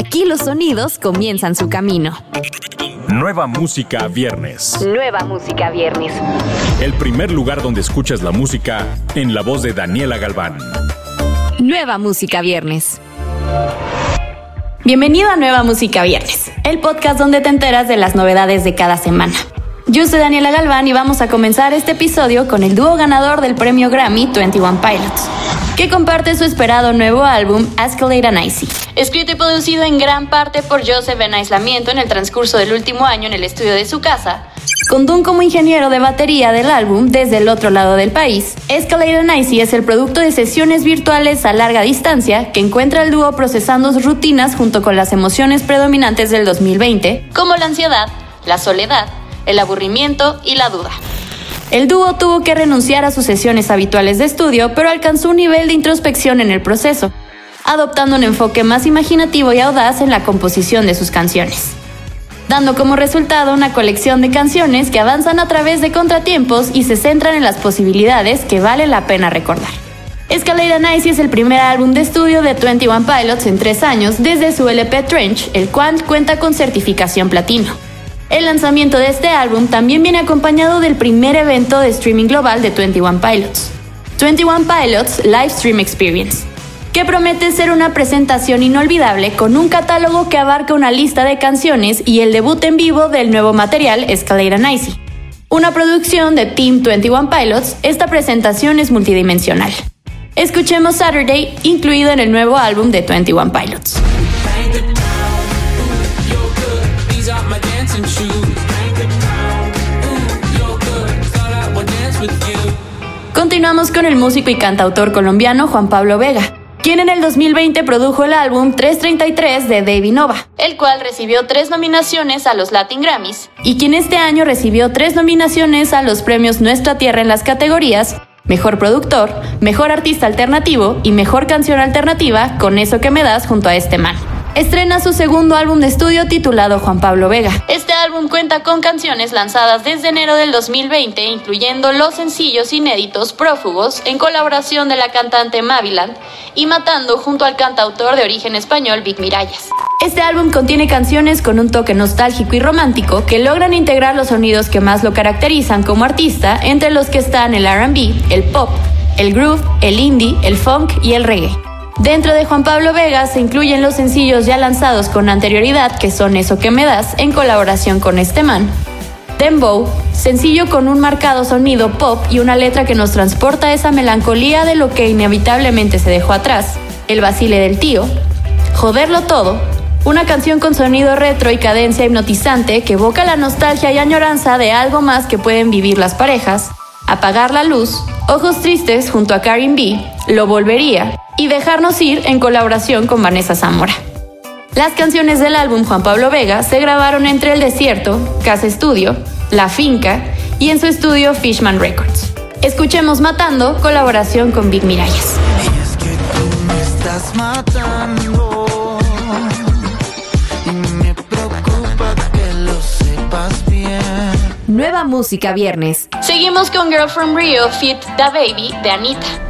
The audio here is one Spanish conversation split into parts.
Aquí los sonidos comienzan su camino. Nueva música viernes. Nueva música viernes. El primer lugar donde escuchas la música en la voz de Daniela Galván. Nueva música viernes. Bienvenido a Nueva Música Viernes, el podcast donde te enteras de las novedades de cada semana. Yo soy Daniela Galván y vamos a comenzar este episodio con el dúo ganador del premio Grammy 21 Pilots, que comparte su esperado nuevo álbum Escalade and Icy. Escrito y producido en gran parte por Joseph en aislamiento en el transcurso del último año en el estudio de su casa, con Dun como ingeniero de batería del álbum desde el otro lado del país. Escalade and Icy es el producto de sesiones virtuales a larga distancia que encuentra el dúo procesando sus rutinas junto con las emociones predominantes del 2020, como la ansiedad, la soledad, el aburrimiento y la duda. El dúo tuvo que renunciar a sus sesiones habituales de estudio, pero alcanzó un nivel de introspección en el proceso, adoptando un enfoque más imaginativo y audaz en la composición de sus canciones, dando como resultado una colección de canciones que avanzan a través de contratiempos y se centran en las posibilidades que vale la pena recordar. Escalade Nice es el primer álbum de estudio de 21 Pilots en tres años desde su LP Trench, el cual cuenta con certificación platino. El lanzamiento de este álbum también viene acompañado del primer evento de streaming global de 21 Pilots, 21 Pilots Live Stream Experience, que promete ser una presentación inolvidable con un catálogo que abarca una lista de canciones y el debut en vivo del nuevo material Escalade and. Una producción de Team 21 Pilots, esta presentación es multidimensional. Escuchemos Saturday, incluido en el nuevo álbum de 21 Pilots. Continuamos con el músico y cantautor colombiano Juan Pablo Vega, quien en el 2020 produjo el álbum 333 de David Nova, el cual recibió tres nominaciones a los Latin Grammys, y quien este año recibió tres nominaciones a los premios Nuestra Tierra en las categorías Mejor Productor, Mejor Artista Alternativo y Mejor Canción Alternativa con eso que me das junto a este man estrena su segundo álbum de estudio titulado Juan Pablo Vega. Cuenta con canciones lanzadas desde enero del 2020, incluyendo los sencillos inéditos Prófugos, en colaboración de la cantante Maviland, y Matando junto al cantautor de origen español Vic Miralles. Este álbum contiene canciones con un toque nostálgico y romántico que logran integrar los sonidos que más lo caracterizan como artista, entre los que están el RB, el pop, el groove, el indie, el funk y el reggae. Dentro de Juan Pablo Vega se incluyen los sencillos ya lanzados con anterioridad, que son Eso que me das, en colaboración con este man. Dembow, sencillo con un marcado sonido pop y una letra que nos transporta esa melancolía de lo que inevitablemente se dejó atrás. El vacile del tío. Joderlo todo, una canción con sonido retro y cadencia hipnotizante que evoca la nostalgia y añoranza de algo más que pueden vivir las parejas. Apagar la luz, Ojos Tristes junto a Karin B, Lo Volvería y Dejarnos Ir en colaboración con Vanessa Zamora. Las canciones del álbum Juan Pablo Vega se grabaron entre El Desierto, Casa Estudio, La Finca y en su estudio Fishman Records. Escuchemos Matando, colaboración con Big Miralles. Nueva música viernes. Seguimos con Girl from Rio, Fit Da Baby de Anita.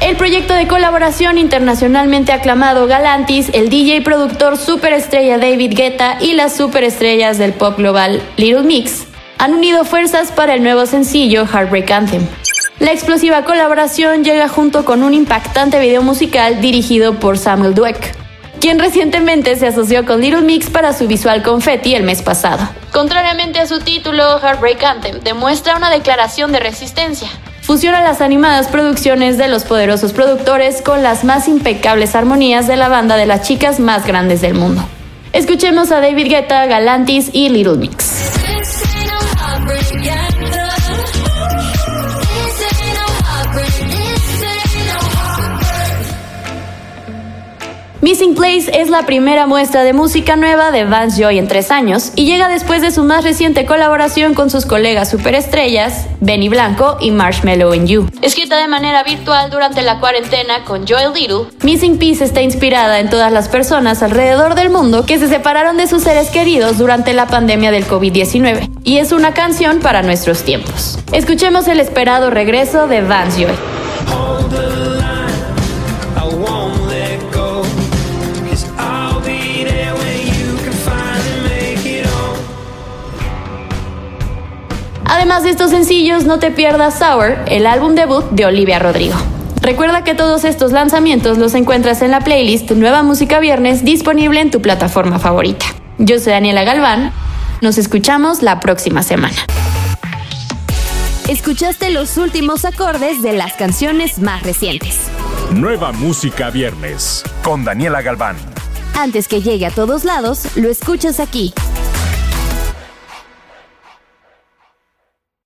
El proyecto de colaboración internacionalmente aclamado Galantis, el DJ y productor superestrella David Guetta y las superestrellas del pop global Little Mix han unido fuerzas para el nuevo sencillo Heartbreak Anthem. La explosiva colaboración llega junto con un impactante video musical dirigido por Samuel Dweck, quien recientemente se asoció con Little Mix para su visual confetti el mes pasado. Contrariamente a su título, Heartbreak Anthem demuestra una declaración de resistencia, fusiona las animadas producciones de los poderosos productores con las más impecables armonías de la banda de las chicas más grandes del mundo. Escuchemos a David Guetta, Galantis y Little Mix. Missing Place es la primera muestra de música nueva de Vance Joy en tres años y llega después de su más reciente colaboración con sus colegas superestrellas, Benny Blanco y Marshmello in You. Escrita de manera virtual durante la cuarentena con Joel Little, Missing Piece está inspirada en todas las personas alrededor del mundo que se separaron de sus seres queridos durante la pandemia del COVID-19 y es una canción para nuestros tiempos. Escuchemos el esperado regreso de Vance Joy. Además de estos sencillos, no te pierdas Sour, el álbum debut de Olivia Rodrigo. Recuerda que todos estos lanzamientos los encuentras en la playlist Nueva Música Viernes disponible en tu plataforma favorita. Yo soy Daniela Galván, nos escuchamos la próxima semana. Escuchaste los últimos acordes de las canciones más recientes. Nueva Música Viernes con Daniela Galván. Antes que llegue a todos lados, lo escuchas aquí.